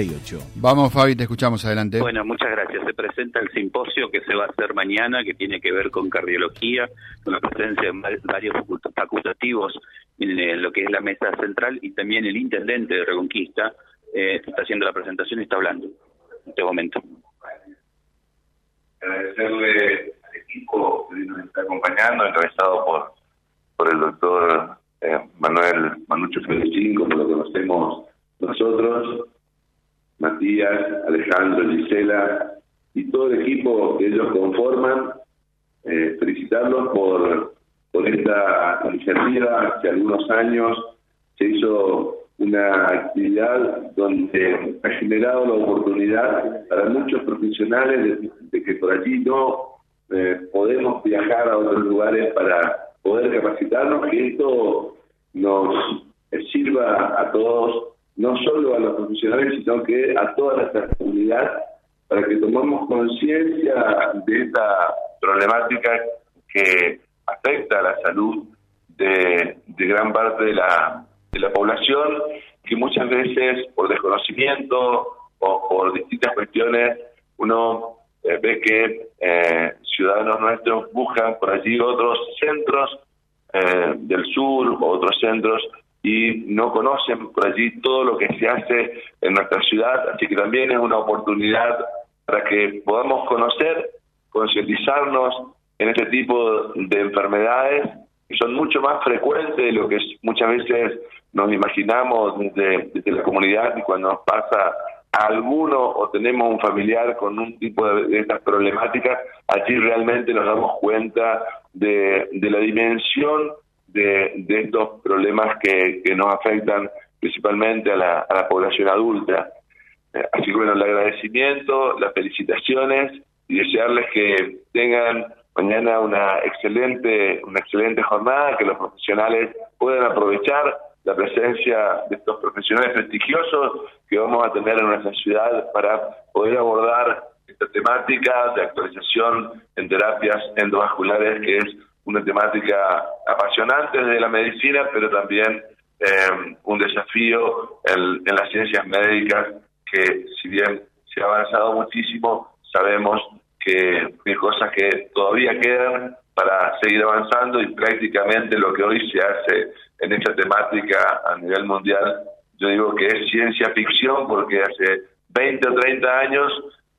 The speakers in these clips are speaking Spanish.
48. Vamos, Fabi, te escuchamos adelante. Bueno, muchas gracias. Se presenta el simposio que se va a hacer mañana, que tiene que ver con cardiología, con la presencia de varios facultativos en lo que es la mesa central y también el intendente de Reconquista eh, está haciendo la presentación y está hablando en este momento. Agradecerle al equipo que nos está acompañando, encabezado por, por el doctor eh, Manuel Manucho Felicín, como lo conocemos nosotros, Matías, Alejandro, Gisela y todo el equipo que ellos conforman, eh, felicitarlos por, por esta iniciativa. Hace algunos años se hizo una actividad donde ha generado la oportunidad para muchos profesionales de, que por allí no eh, podemos viajar a otros lugares para poder capacitarnos, que esto nos sirva a todos solo a los profesionales, sino que a toda nuestra comunidad, para que tomemos conciencia de esta problemática que afecta a la salud de, gran parte de la, de la población, que muchas veces por desconocimiento o por distintas cuestiones uno eh, ve que eh, ciudadanos nuestros buscan por allí otros centros eh, del sur o otros centros y no conocen por allí todo lo que se hace en nuestra ciudad, así que también es una oportunidad para que podamos conocer, concientizarnos en este tipo de enfermedades que son mucho más frecuentes de lo que muchas veces nos imaginamos desde, la comunidad y cuando nos pasa a alguno o tenemos un familiar con un tipo de, estas problemáticas, allí realmente nos damos cuenta de, de la dimensión de, estos problemas que, que, nos afectan principalmente a la, a la población adulta. Eh, así que bueno, el agradecimiento, las felicitaciones y desearles que tengan mañana una excelente, una excelente jornada, que los profesionales puedan aprovechar la presencia de estos profesionales prestigiosos que vamos a tener en nuestra ciudad para poder abordar esta temática de actualización en terapias endovasculares que es una temática apasionante de la medicina, pero también eh, un desafío en, las ciencias médicas que si bien se ha avanzado muchísimo, sabemos que hay cosas que todavía quedan para seguir avanzando y prácticamente lo que hoy se hace en esta temática a nivel mundial, yo digo que es ciencia ficción porque hace 20 o 30 años,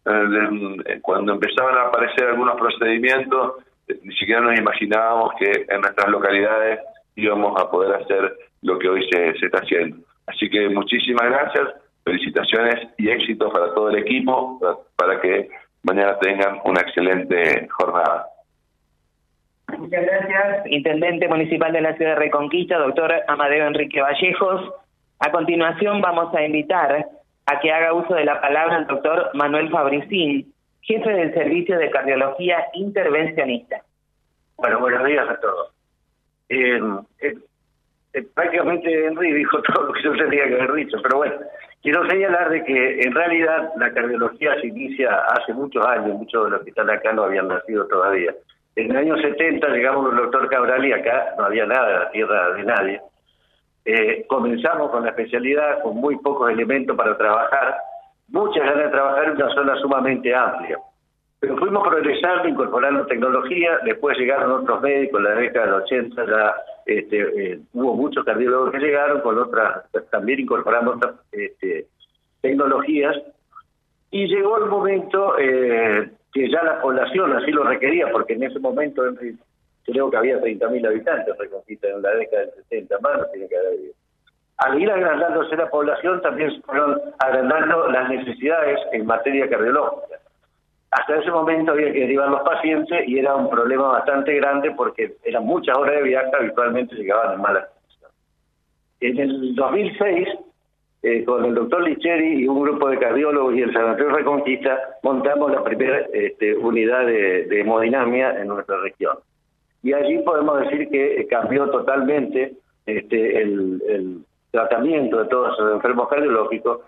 eh, cuando empezaban a aparecer algunos procedimientos, ni siquiera nos imaginábamos que en nuestras localidades íbamos a poder hacer lo que hoy se, se está haciendo. Así que muchísimas gracias, felicitaciones y éxitos para todo el equipo, para, que mañana tengan una excelente jornada. Muchas gracias, Intendente Municipal de la Ciudad de Reconquista, doctor Amadeo Enrique Vallejos. A continuación vamos a invitar a que haga uso de la palabra el doctor Manuel Fabricín, jefe del Servicio de Cardiología Intervencionista. Bueno, buenos días a todos. Eh, eh, eh, prácticamente Henry dijo todo lo que yo tendría que haber dicho, pero bueno, quiero señalar de que en realidad la cardiología se inicia hace muchos años, muchos de los que están acá no habían nacido todavía. En el año 70 llegamos el doctor Cabral y acá no había nada, la tierra de nadie. comenzamos con la especialidad con muy pocos elementos para trabajar muchas ganas de trabajar en una zona sumamente amplia. Pero fuimos progresando, incorporando tecnología, después llegaron otros médicos, en la década del 80 ya este, eh, hubo muchos cardiólogos que llegaron, con otras, también incorporando otras este, tecnologías, y llegó el momento eh, que ya la población así lo requería, porque en ese momento creo que había 30.000 habitantes en la década del 70, más no tiene que haber al ir agrandándose la población también se fueron agrandando las necesidades en materia cardiológica. Hasta ese momento había que derivar los pacientes y era un problema bastante grande porque eran muchas horas de viaje, habitualmente llegaban en malas condiciones. En el 2006, eh, con el doctor Licheri y un grupo de cardiólogos y el Sanatorio Reconquista, montamos la primera este, unidad de, hemodinamia en nuestra región. Y allí podemos decir que cambió totalmente este, el tratamiento de todos los enfermos cardiológicos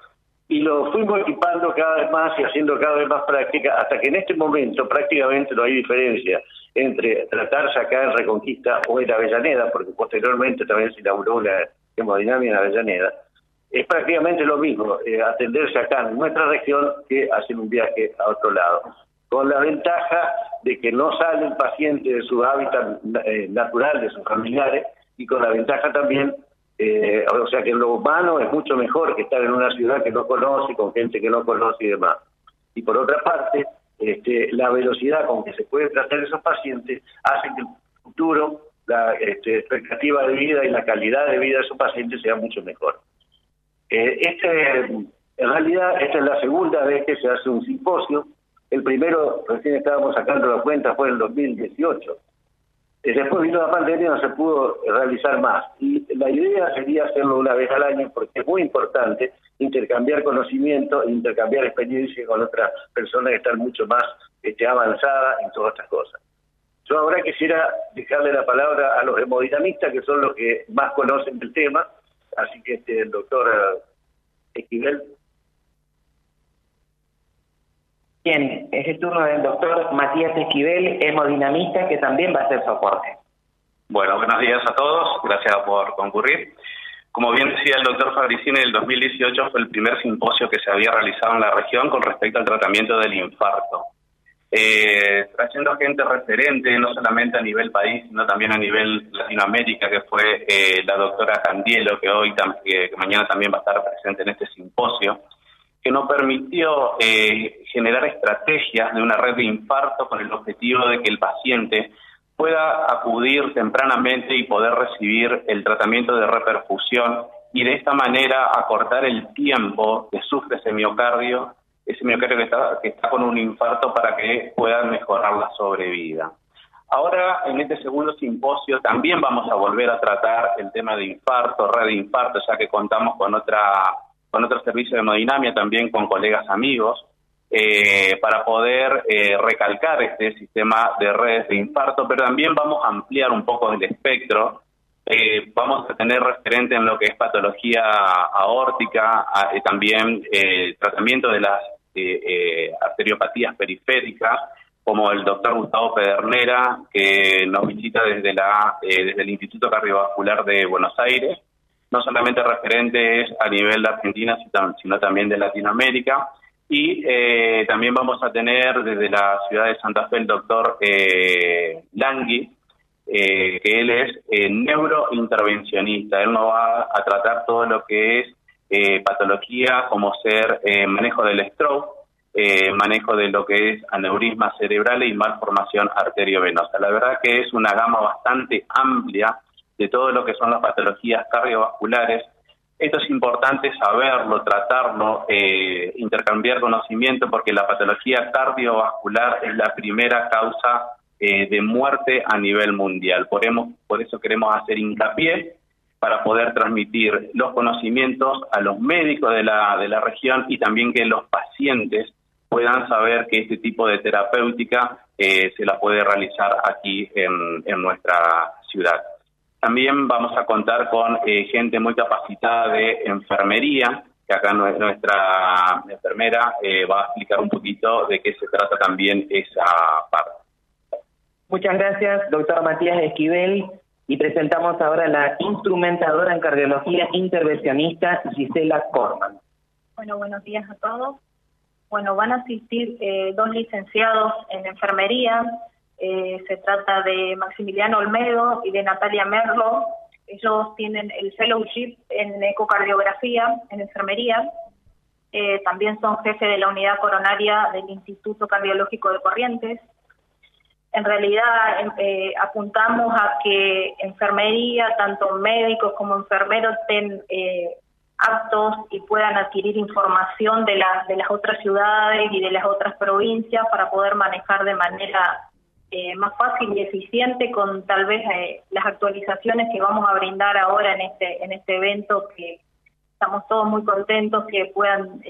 y lo fuimos equipando cada vez más y haciendo cada vez más práctica hasta que en este momento prácticamente no hay diferencia entre tratarse acá en Reconquista o en Avellaneda, porque posteriormente también se inauguró una hemodinamia en Avellaneda, es prácticamente lo mismo eh, atenderse acá en nuestra región que hacer un viaje a otro lado, con la ventaja de que no sale el paciente de su hábitat eh, natural, de sus familiares, y con la ventaja también, eh, o sea que en lo humano es mucho mejor que estar en una ciudad que no conoce, con gente que no conoce y demás. Y por otra parte, este, la velocidad con que se pueden tratar esos pacientes hace que el futuro, la este, expectativa de vida y la calidad de vida de esos pacientes sea mucho mejor. Eh, este, en realidad, esta es la segunda vez que se hace un simposio. El primero, recién estábamos sacando la cuenta, fue en el 2018. Después vino la pandemia no se pudo realizar más. Y la idea sería hacerlo una vez al año porque es muy importante intercambiar conocimiento, intercambiar experiencia con otras personas que están mucho más este, avanzadas en todas estas cosas. Yo ahora quisiera dejarle la palabra a los hemodinamistas, que son los que más conocen el tema, Así que este, el doctor eh, Esquivel. Bien, es el turno del doctor Matías Esquivel, hemodinamista, que también va a hacer soporte. Bueno, buenos días a todos, gracias por concurrir. Como bien decía el doctor Fabricini, el 2018 fue el primer simposio que se había realizado en la región con respecto al tratamiento del infarto eh, trayendo gente referente, no solamente a nivel país, sino también a nivel Latinoamérica, que fue eh, la doctora Candielo, que hoy, que mañana también va a estar presente en este simposio, que nos permitió eh, generar estrategias de una red de infarto con el objetivo de que el paciente pueda acudir tempranamente y poder recibir el tratamiento de reperfusión y de esta manera acortar el tiempo que sufre ese miocardio ese miocardio que está, que está con un infarto para que puedan mejorar la sobrevida. Ahora, en este segundo simposio, también vamos a volver a tratar el tema de infarto, red de infarto, ya que contamos con otra con otro servicio de hemodinamia, también con colegas amigos, eh, para poder eh, recalcar este sistema de redes de infarto, pero también vamos a ampliar un poco el espectro. Eh, vamos a tener referente en lo que es patología aórtica, también tratamiento de las arteriopatías periféricas, como el doctor Gustavo Pedernera, que nos visita desde, la, desde el Instituto Cardiovascular de Buenos Aires, no solamente referentes a nivel de Argentina, sino también de Latinoamérica. Y eh, también vamos a tener desde la ciudad de Santa Fe el doctor eh, Langui, que él es neurointervencionista. Él nos va a tratar todo lo que es eh, patología como ser eh, manejo del stroke, eh, manejo de lo que es aneurisma cerebral y malformación arteriovenosa. La verdad que es una gama bastante amplia de todo lo que son las patologías cardiovasculares. Esto es importante saberlo, tratarlo, intercambiar conocimiento, porque la patología cardiovascular es la primera causa de muerte a nivel mundial. por eso queremos hacer hincapié para poder transmitir los conocimientos a los médicos de la, de la región y también que los pacientes puedan saber que este tipo de terapéutica eh, se la puede realizar aquí en, en, nuestra ciudad. También vamos a contar con eh, gente muy capacitada de enfermería, que acá nuestra enfermera eh, va a explicar un poquito de qué se trata también esa parte. Muchas gracias, doctor Matías Esquivel. Y presentamos ahora a la instrumentadora en cardiología intervencionista Gisela Corman. Bueno, buenos días a todos. Bueno, van a asistir eh, dos licenciados en enfermería. Eh, se trata de Maximiliano Olmedo y de Natalia Merlo. Ellos tienen el fellowship en ecocardiografía, en enfermería. Eh, también son jefe de la unidad coronaria del Instituto Cardiológico de Corrientes en realidad em, eh, apuntamos a que enfermería, tanto médicos como enfermeros estén eh, aptos y puedan adquirir información de, de las otras ciudades y de las otras provincias para poder manejar de manera eh, más fácil y eficiente con tal vez las actualizaciones que vamos a brindar ahora en este en este evento que estamos todos muy contentos que puedan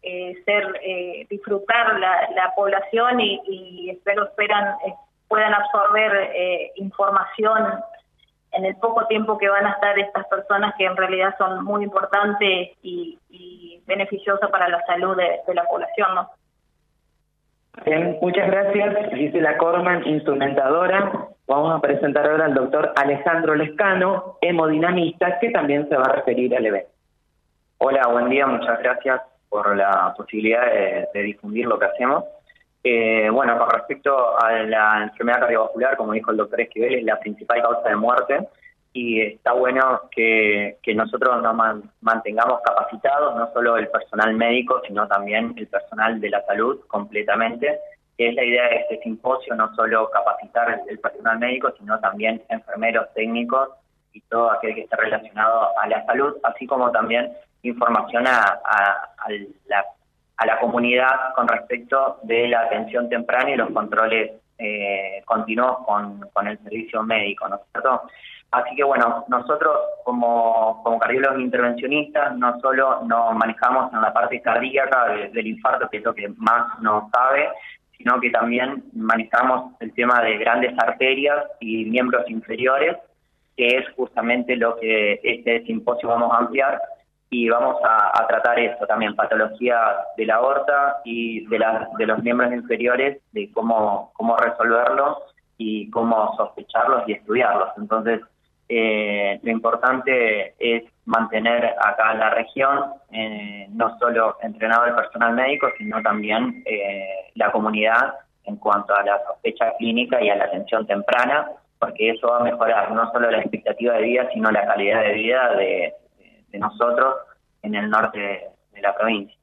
eh, ser eh, disfrutar la, población y, espero esperan eh, puedan absorber información en el poco tiempo que van a estar estas personas que en realidad son muy importantes y, beneficiosas para la salud de, la población ¿no? Bien, muchas gracias Gisela Corman, instrumentadora. Vamos a presentar ahora al doctor Alejandro Lescano, hemodinamista, que también se va a referir al evento. Hola, buen día, muchas gracias por la posibilidad de, difundir lo que hacemos. Eh, bueno, con respecto a la enfermedad cardiovascular, como dijo el doctor Esquivel, es la principal causa de muerte y está bueno que, nosotros nos mantengamos capacitados, no solo el personal médico, sino también el personal de la salud completamente, que es la idea de este simposio, no solo capacitar el personal médico, sino también enfermeros técnicos y todo aquel que esté relacionado a la salud, así como también información a, la, a la comunidad con respecto de la atención temprana y los controles eh, continuos con, con el servicio médico, ¿no es cierto? Así que bueno, nosotros como, como cardiólogos intervencionistas no solo nos manejamos en la parte cardíaca del infarto, que es lo que más nos sabe, sino que también manejamos el tema de grandes arterias y miembros inferiores, que es justamente lo que este simposio vamos a ampliar y vamos a, tratar esto también, patología de la aorta y de, la, de los miembros inferiores, de cómo, cómo resolverlos y cómo sospecharlos y estudiarlos. Entonces, eh, lo importante es mantener acá la región eh, no solo entrenado el personal médico, sino también eh, la comunidad en cuanto a la sospecha clínica y a la atención temprana, porque eso va a mejorar no solo la expectativa de vida, sino la calidad de vida de, nosotros en el norte de, la provincia.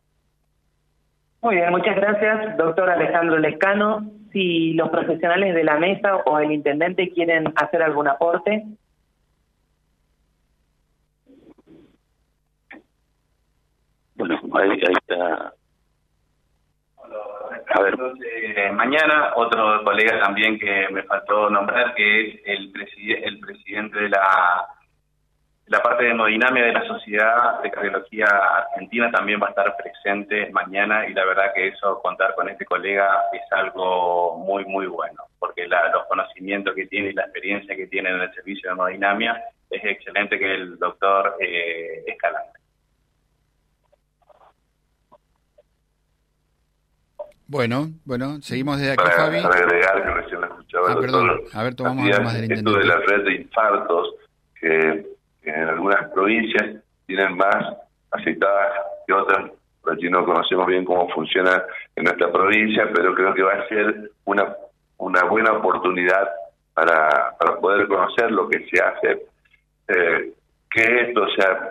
Muy bien, muchas gracias, doctor Alejandro Lescano. Si los profesionales de la mesa o el intendente quieren hacer algún aporte. Bueno, ahí, está. A ver. Eh, mañana, otro colega también que me faltó nombrar, que es el, el presidente de la, la parte de hemodinamia de la Sociedad de Cardiología Argentina, también va a estar presente mañana y la verdad que eso, contar con este colega, es algo muy, muy bueno, porque los conocimientos que tiene y la experiencia que tiene en el servicio de hemodinamia es excelente que el doctor eh, Escalante. Bueno, bueno, seguimos desde aquí, Fabi. Para agregar, que recién escuchaba ah, perdón. A ver, tomamos algo más del Esto de la red de infartos, que, algunas provincias tienen más aceptadas que otras, por aquí no conocemos bien cómo funciona en nuestra provincia, pero creo que va a ser una, una buena oportunidad para, para poder conocer lo que se hace. Eh, que esto, sea,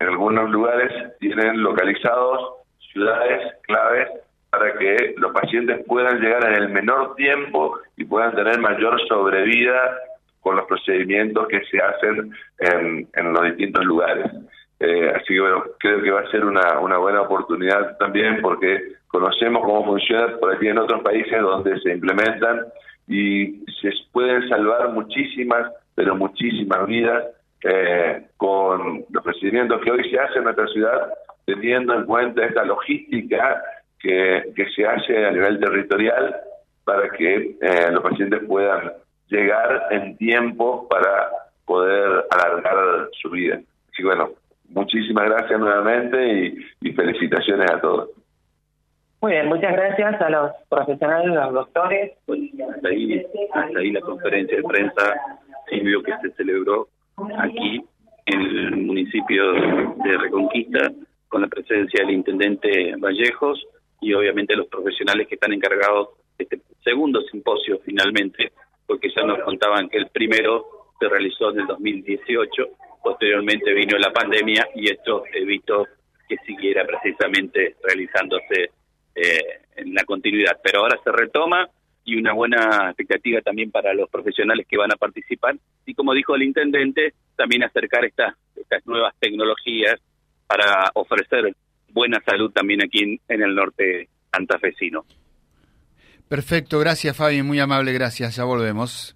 en algunos lugares tienen localizados ciudades claves para que los pacientes puedan llegar en el menor tiempo y puedan tener mayor sobrevida con los procedimientos que se hacen en, en los distintos lugares. Eh, así que bueno, creo que va a ser una, una buena oportunidad también porque conocemos cómo funciona por aquí en otros países donde se implementan y se pueden salvar muchísimas, pero muchísimas vidas eh, con los procedimientos que hoy se hacen en nuestra ciudad, teniendo en cuenta esta logística que, se hace a nivel territorial para que eh, los pacientes puedan llegar en tiempo para poder alargar su vida. Así que bueno, muchísimas gracias nuevamente y, felicitaciones a todos. Muy bien, muchas gracias a los profesionales, a los doctores. hasta, ahí, hasta ahí la conferencia de prensa, Silvio, que se celebró aquí en el municipio de Reconquista con la presencia del intendente Vallejos y obviamente los profesionales que están encargados de este segundo simposio finalmente, porque ya nos contaban que el primero se realizó en el 2018, posteriormente vino la pandemia y esto evitó que siguiera precisamente realizándose eh, en la continuidad. Pero ahora se retoma y una buena expectativa también para los profesionales que van a participar y como dijo el intendente, también acercar estas, estas nuevas tecnologías para ofrecer buena salud también aquí en, el norte santafesino. Perfecto, gracias Fabi, muy amable, gracias, ya volvemos.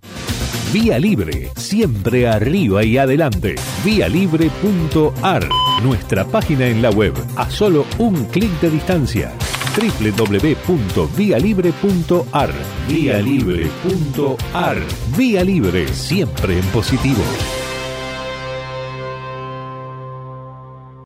Vía Libre, siempre arriba y adelante. Vialibre.ar, nuestra página en la web, a solo un clic de distancia. www.vialibre.ar, vialibre.ar, Vía Libre, siempre en positivo.